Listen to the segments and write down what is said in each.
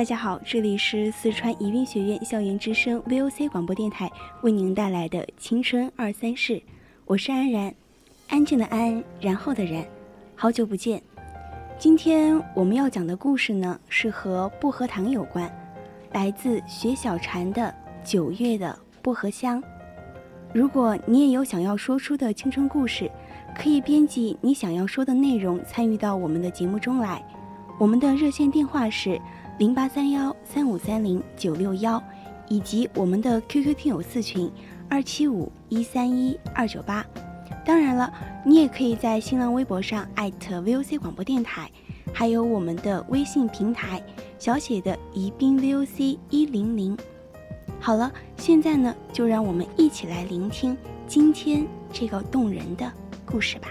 大家好，这里是四川宜宾学院校园之声 VOC 广播电台为您带来的青春二三事，我是安然，安静的安，然后的然，好久不见。今天我们要讲的故事呢，是和薄荷糖有关，来自雪小禅的《九月的薄荷香》。如果你也有想要说出的青春故事，可以编辑你想要说的内容参与到我们的节目中来。我们的热线电话是。零八三幺三五三零九六幺，以及我们的 QQ 听友四群二七五一三一二九八。当然了，你也可以在新浪微博上艾特 VOC 广播电台，还有我们的微信平台小写的宜宾 VOC 一零零。好了，现在呢，就让我们一起来聆听今天这个动人的故事吧。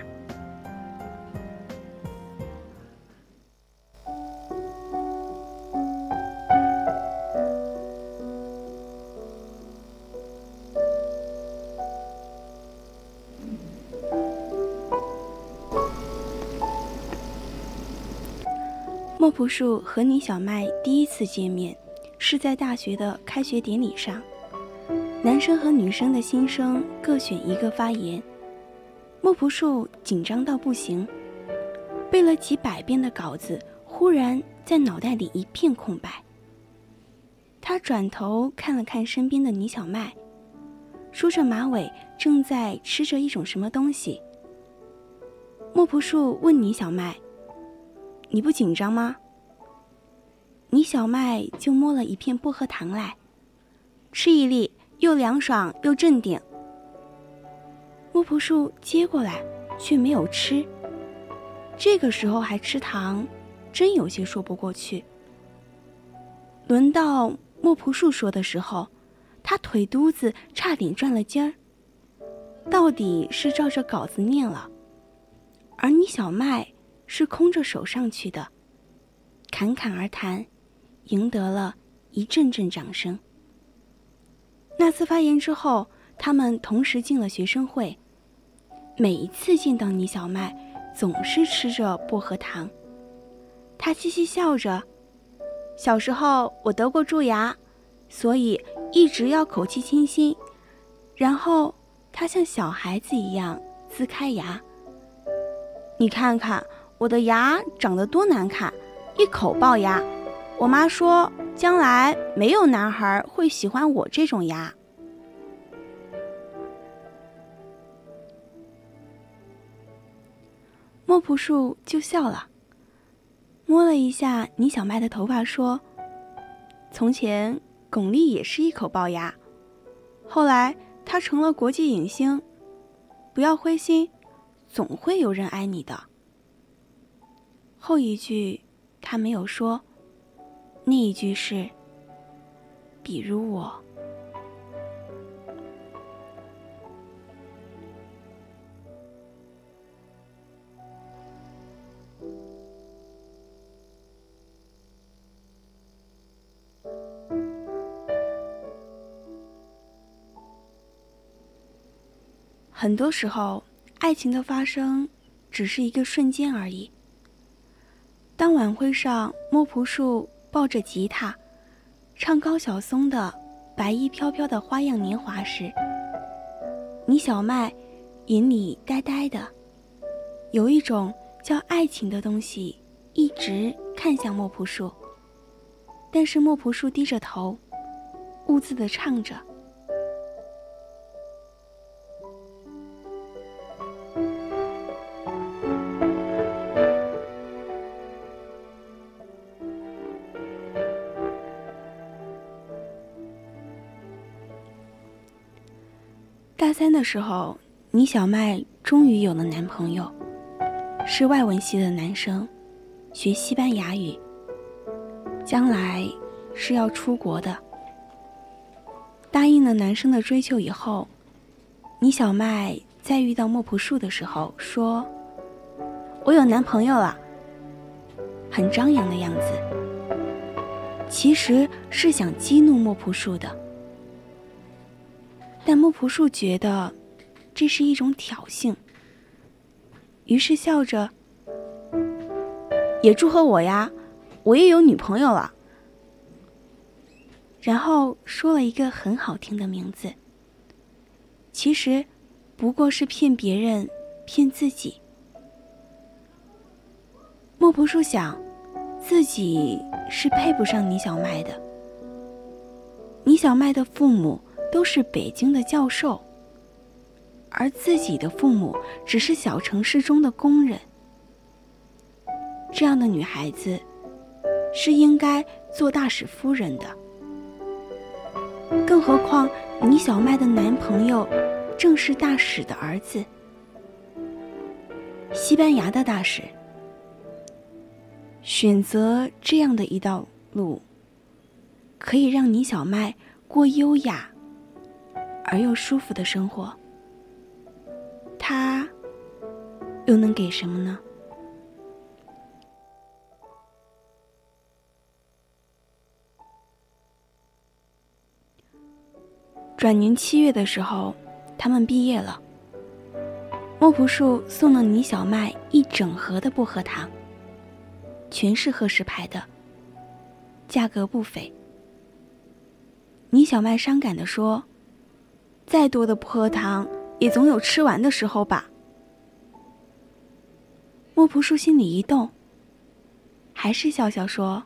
莫朴树和倪小麦第一次见面，是在大学的开学典礼上。男生和女生的新生各选一个发言。莫朴树紧张到不行，背了几百遍的稿子，忽然在脑袋里一片空白。他转头看了看身边的倪小麦，梳着马尾，正在吃着一种什么东西。莫朴树问倪小麦。你不紧张吗？倪小麦就摸了一片薄荷糖来，吃一粒，又凉爽又镇定。莫朴树接过来，却没有吃。这个时候还吃糖，真有些说不过去。轮到莫朴树说的时候，他腿肚子差点转了筋儿。到底是照着稿子念了，而倪小麦。是空着手上去的，侃侃而谈，赢得了一阵阵掌声。那次发言之后，他们同时进了学生会。每一次见到倪小麦，总是吃着薄荷糖。他嘻嘻笑着：“小时候我得过蛀牙，所以一直要口气清新。”然后他像小孩子一样呲开牙。你看看。我的牙长得多难看，一口龅牙。我妈说，将来没有男孩会喜欢我这种牙。莫朴树就笑了，摸了一下倪小麦的头发，说：“从前巩俐也是一口龅牙，后来她成了国际影星。不要灰心，总会有人爱你的。”后一句，他没有说。那一句是：“比如我。”很多时候，爱情的发生只是一个瞬间而已。当晚会上，莫朴树抱着吉他，唱高晓松的《白衣飘飘的花样年华》时，倪小麦眼里呆呆的，有一种叫爱情的东西一直看向莫朴树。但是莫朴树低着头，兀自的唱着。时候，倪小麦终于有了男朋友，是外文系的男生，学西班牙语，将来是要出国的。答应了男生的追求以后，倪小麦在遇到莫朴树的时候说：“我有男朋友了。”很张扬的样子，其实是想激怒莫朴树的。但莫朴树觉得这是一种挑衅，于是笑着：“也祝贺我呀，我也有女朋友了。”然后说了一个很好听的名字，其实不过是骗别人、骗自己。莫朴树想，自己是配不上倪小麦的。倪小麦的父母。都是北京的教授，而自己的父母只是小城市中的工人。这样的女孩子，是应该做大使夫人的。更何况，倪小麦的男朋友正是大使的儿子，西班牙的大使。选择这样的一道路，可以让倪小麦过优雅。而又舒服的生活，他又能给什么呢？转年七月的时候，他们毕业了。莫朴树送了倪小麦一整盒的薄荷糖，全是贺氏牌的，价格不菲。倪小麦伤感的说。再多的薄荷糖，也总有吃完的时候吧。莫朴树心里一动，还是笑笑说：“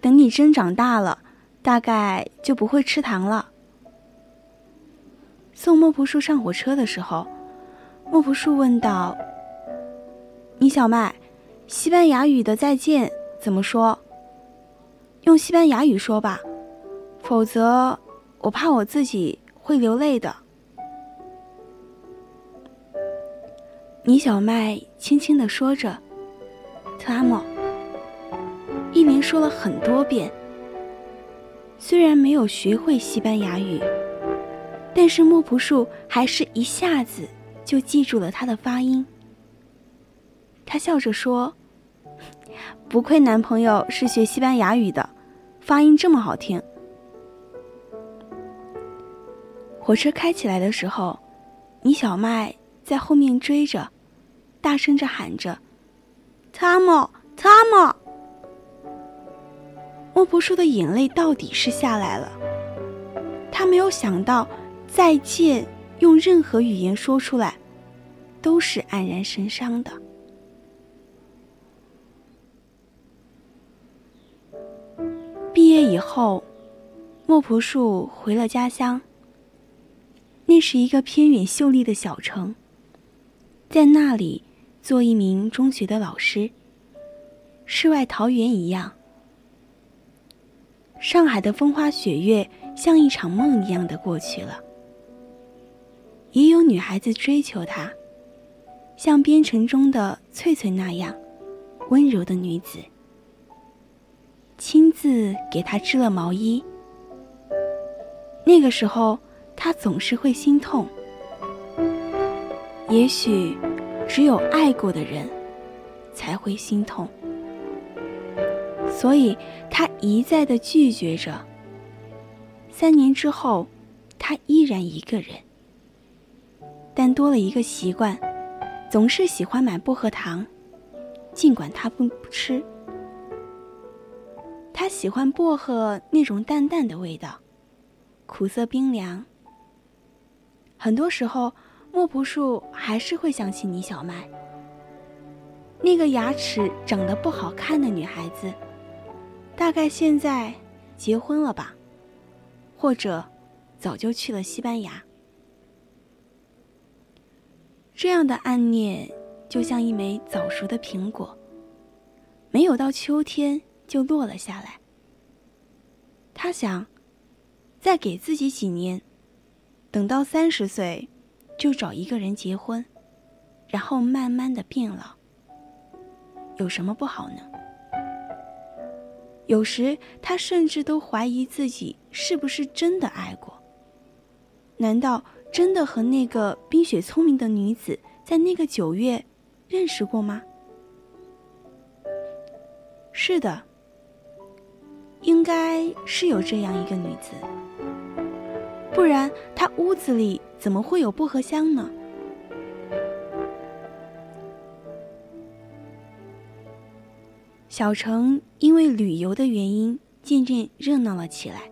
等你真长大了，大概就不会吃糖了。”送莫朴树上火车的时候，莫朴树问道：“倪小麦，西班牙语的再见怎么说？用西班牙语说吧，否则我怕我自己。”会流泪的。倪小麦轻轻的说着：“特阿莫。”一连说了很多遍。虽然没有学会西班牙语，但是莫朴树还是一下子就记住了他的发音。他笑着说：“不愧男朋友是学西班牙语的，发音这么好听。”火车开起来的时候，倪小麦在后面追着，大声着喊着：“汤姆，汤姆！”莫朴树的眼泪到底是下来了。他没有想到，再见用任何语言说出来，都是黯然神伤的。毕业以后，莫朴树回了家乡。那是一个偏远秀丽的小城，在那里做一名中学的老师。世外桃源一样，上海的风花雪月像一场梦一样的过去了。也有女孩子追求他，像边城中的翠翠那样温柔的女子，亲自给他织了毛衣。那个时候。他总是会心痛，也许只有爱过的人才会心痛，所以他一再的拒绝着。三年之后，他依然一个人，但多了一个习惯，总是喜欢买薄荷糖，尽管他不不吃。他喜欢薄荷那种淡淡的味道，苦涩冰凉。很多时候，莫不树还是会想起倪小麦，那个牙齿长得不好看的女孩子，大概现在结婚了吧。或者早就去了西班牙。这样的暗恋，就像一枚早熟的苹果，没有到秋天就落了下来。他想，再给自己几年，等到三十岁，就找一个人结婚，然后慢慢的变老。有什么不好呢？有时他甚至都怀疑自己是不是真的爱过。难道真的和那个冰雪聪明的女子在那个九月认识过吗？是的，应该是有这样一个女子，不然他屋子里怎么会有薄荷香呢？小城因为旅游的原因渐渐热闹了起来，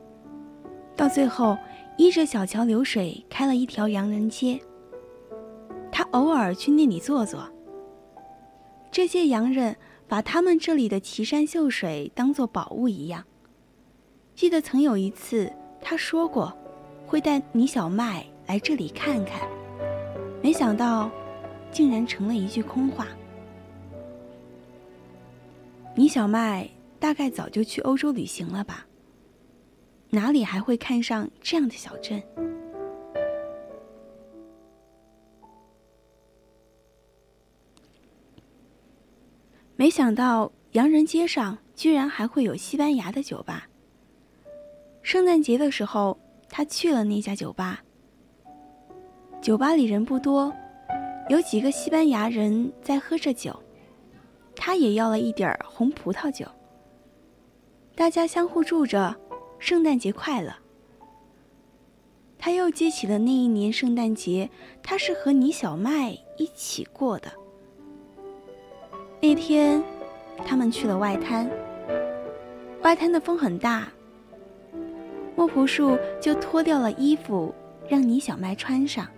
到最后依着小桥流水开了一条洋人街。他偶尔去那里坐坐。这些洋人把他们这里的奇山秀水当做宝物一样。记得曾有一次他说过，会带倪小麦来这里看看，没想到，竟然成了一句空话。倪小麦大概早就去欧洲旅行了吧？哪里还会看上这样的小镇？没想到洋人街上居然还会有西班牙的酒吧。圣诞节的时候，他去了那家酒吧。酒吧里人不多，有几个西班牙人在喝着酒。他也要了一点红葡萄酒。大家相互祝着“圣诞节快乐”。他又记起了那一年圣诞节，他是和倪小麦一起过的。那天，他们去了外滩。外滩的风很大，莫朴树就脱掉了衣服，让倪小麦穿上。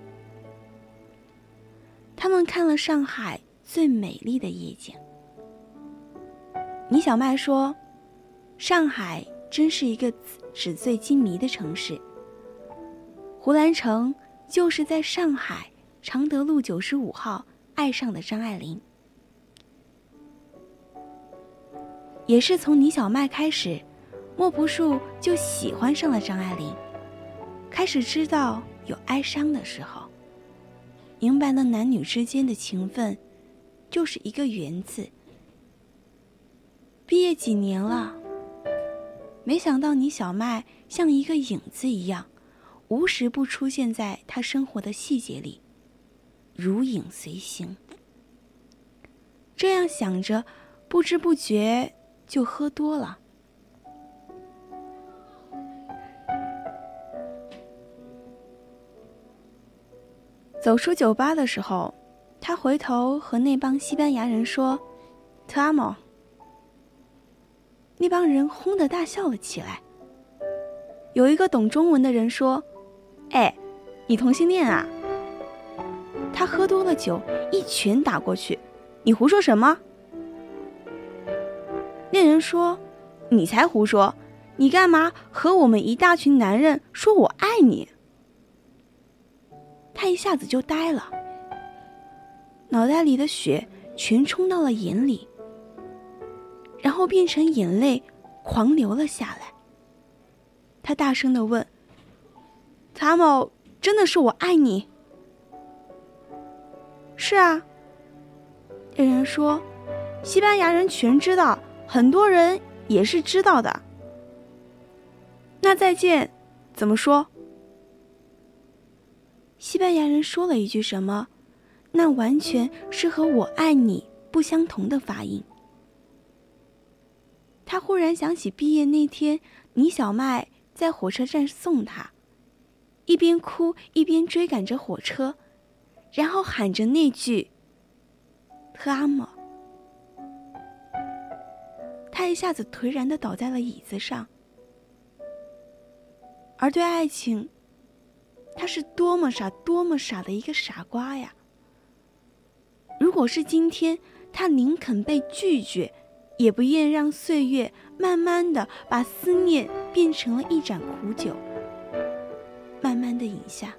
他们看了上海最美丽的夜景。倪小麦说：“上海真是一个纸醉金迷的城市。胡兰成就是在上海常德路九十五号爱上的张爱玲，也是从倪小麦开始，莫不树就喜欢上了张爱玲，开始知道有哀伤的时候，明白了男女之间的情分，就是一个缘字。”毕业几年了，没想到你小麦像一个影子一样，无时不出现在他生活的细节里，如影随形。这样想着，不知不觉就喝多了。走出酒吧的时候，他回头和那帮西班牙人说：“特阿莫。”那帮人轰的大笑了起来。有一个懂中文的人说：“哎，你同性恋啊？”他喝多了酒，一拳打过去：“你胡说什么？”那人说：“你才胡说！你干嘛和我们一大群男人说我爱你？”他一下子就呆了，脑袋里的血全冲到了眼里。然后变成眼泪，狂流了下来。他大声的问：“查某，真的是我爱你？”“是啊。”那人说：“西班牙人全知道，很多人也是知道的。”那再见，怎么说？西班牙人说了一句什么？那完全是和我爱你不相同的发音。他忽然想起毕业那天，倪小麦在火车站送他，一边哭一边追赶着火车，然后喊着那句“特阿莫”。他一下子颓然的倒在了椅子上。而对爱情，他是多么傻、多么傻的一个傻瓜呀！如果是今天，他宁肯被拒绝。也不愿让岁月慢慢的把思念变成了一盏苦酒，慢慢的饮下。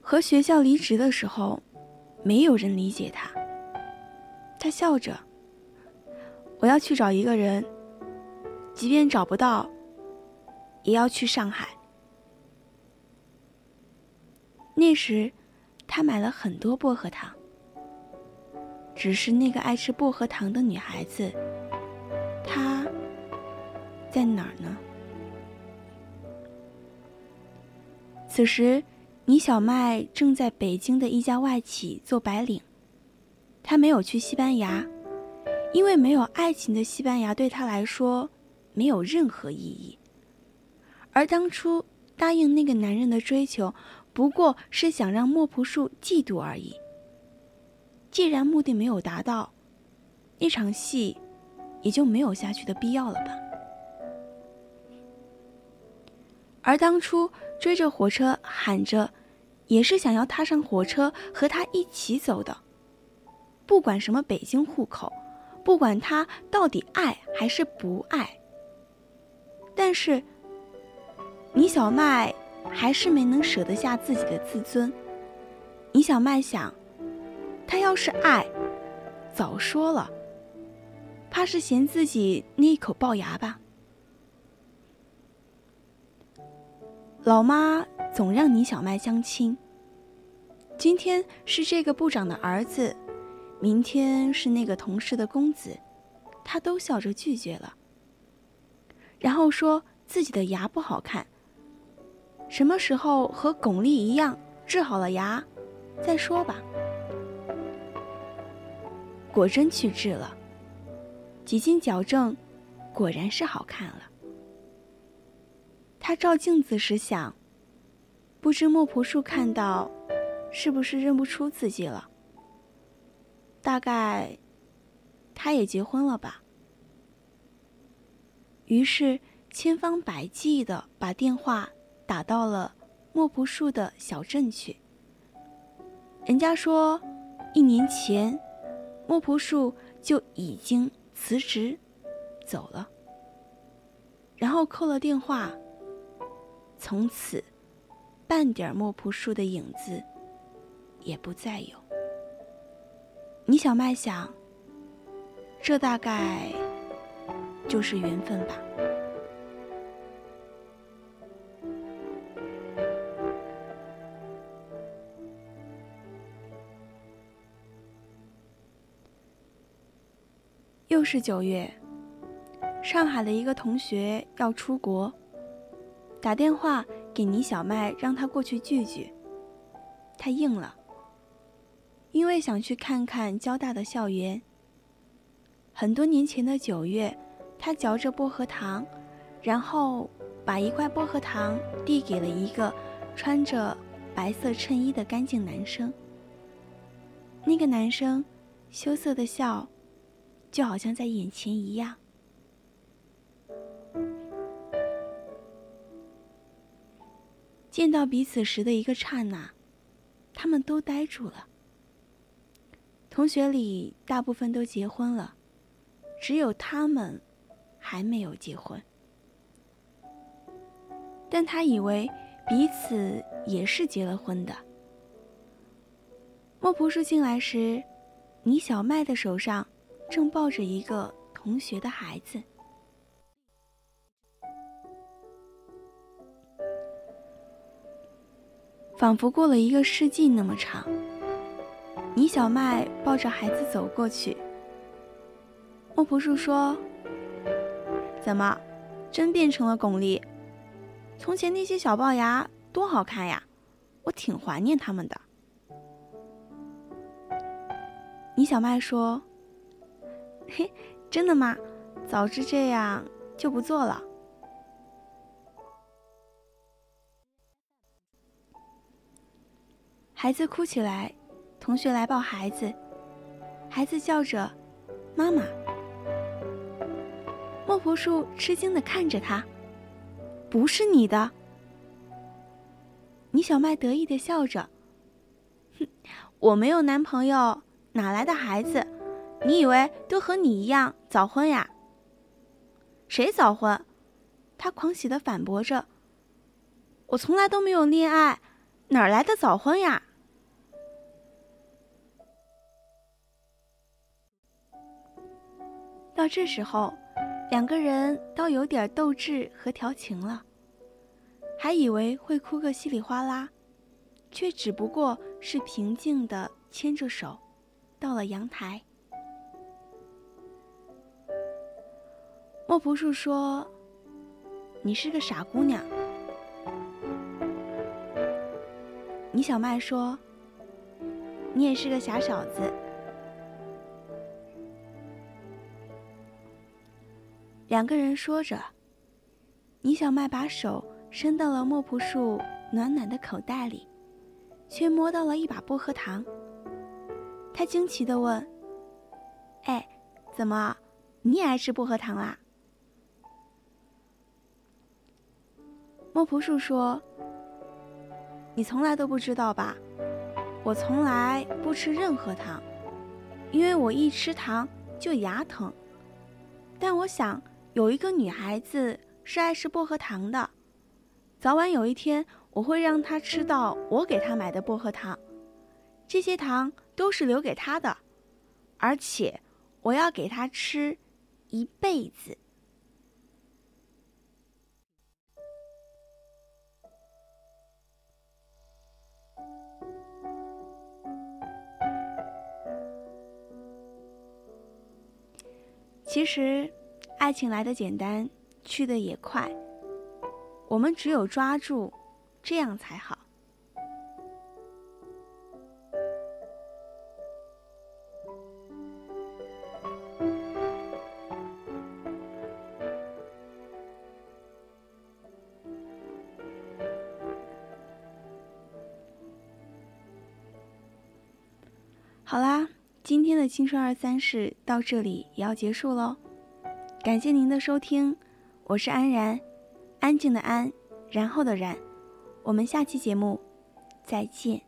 和学校离职的时候，没有人理解他。他笑着：“我要去找一个人，即便找不到，也要去上海。”那时，他买了很多薄荷糖。只是那个爱吃薄荷糖的女孩子，她在哪儿呢？此时。倪小麦正在北京的一家外企做白领，他没有去西班牙，因为没有爱情的西班牙对他来说没有任何意义。而当初答应那个男人的追求，不过是想让莫朴树嫉妒而已。既然目的没有达到，那场戏也就没有下去的必要了吧。而当初。追着火车喊着，也是想要踏上火车和他一起走的。不管什么北京户口，不管他到底爱还是不爱。但是，倪小麦还是没能舍得下自己的自尊。倪小麦想，他要是爱，早说了。怕是嫌自己那一口龅牙吧。老妈总让倪小麦相亲。今天是这个部长的儿子，明天是那个同事的公子，他都笑着拒绝了。然后说自己的牙不好看，什么时候和巩俐一样治好了牙，再说吧。果真去治了，几经矫正，果然是好看了。他照镜子时想：“不知莫朴树看到，是不是认不出自己了？大概，他也结婚了吧。”于是千方百计的把电话打到了莫朴树的小镇去。人家说，一年前，莫朴树就已经辞职走了，然后扣了电话。从此，半点莫朴树的影子也不再有。倪小麦想，这大概就是缘分吧。又是九月，上海的一个同学要出国。打电话给倪小麦，让他过去聚聚。他应了，因为想去看看交大的校园。很多年前的九月，他嚼着薄荷糖，然后把一块薄荷糖递给了一个穿着白色衬衣的干净男生。那个男生羞涩的笑，就好像在眼前一样。见到彼此时的一个刹那，他们都呆住了。同学里大部分都结婚了，只有他们还没有结婚。但他以为彼此也是结了婚的。莫朴树进来时，倪小麦的手上正抱着一个同学的孩子。仿佛过了一个世纪那么长。倪小麦抱着孩子走过去。莫朴树说：“怎么，真变成了巩俐？从前那些小龅牙多好看呀，我挺怀念他们的。”倪小麦说：“嘿，真的吗？早知这样就不做了。”孩子哭起来，同学来抱孩子，孩子叫着“妈妈”。莫婆树吃惊的看着他，不是你的。倪小麦得意的笑着，哼，我没有男朋友，哪来的孩子？你以为都和你一样早婚呀？谁早婚？他狂喜地反驳着：“我从来都没有恋爱，哪来的早婚呀？”到这时候，两个人倒有点斗志和调情了，还以为会哭个稀里哗啦，却只不过是平静的牵着手，到了阳台。莫朴树说：“你是个傻姑娘。”倪小麦说：“你也是个傻小子。”两个人说着，倪小麦把手伸到了莫朴树暖暖的口袋里，却摸到了一把薄荷糖。他惊奇地问：“哎，怎么，你也爱吃薄荷糖啦？”莫朴树说：“你从来都不知道吧？我从来不吃任何糖，因为我一吃糖就牙疼。但我想有一个女孩子是爱吃薄荷糖的，早晚有一天我会让她吃到我给她买的薄荷糖。这些糖都是留给她的，而且我要给她吃一辈子。”其实，爱情来的简单，去的也快。我们只有抓住，这样才好。好啦。今天的青春二三事到这里也要结束喽，感谢您的收听，我是安然，安静的安，然后的然，我们下期节目再见。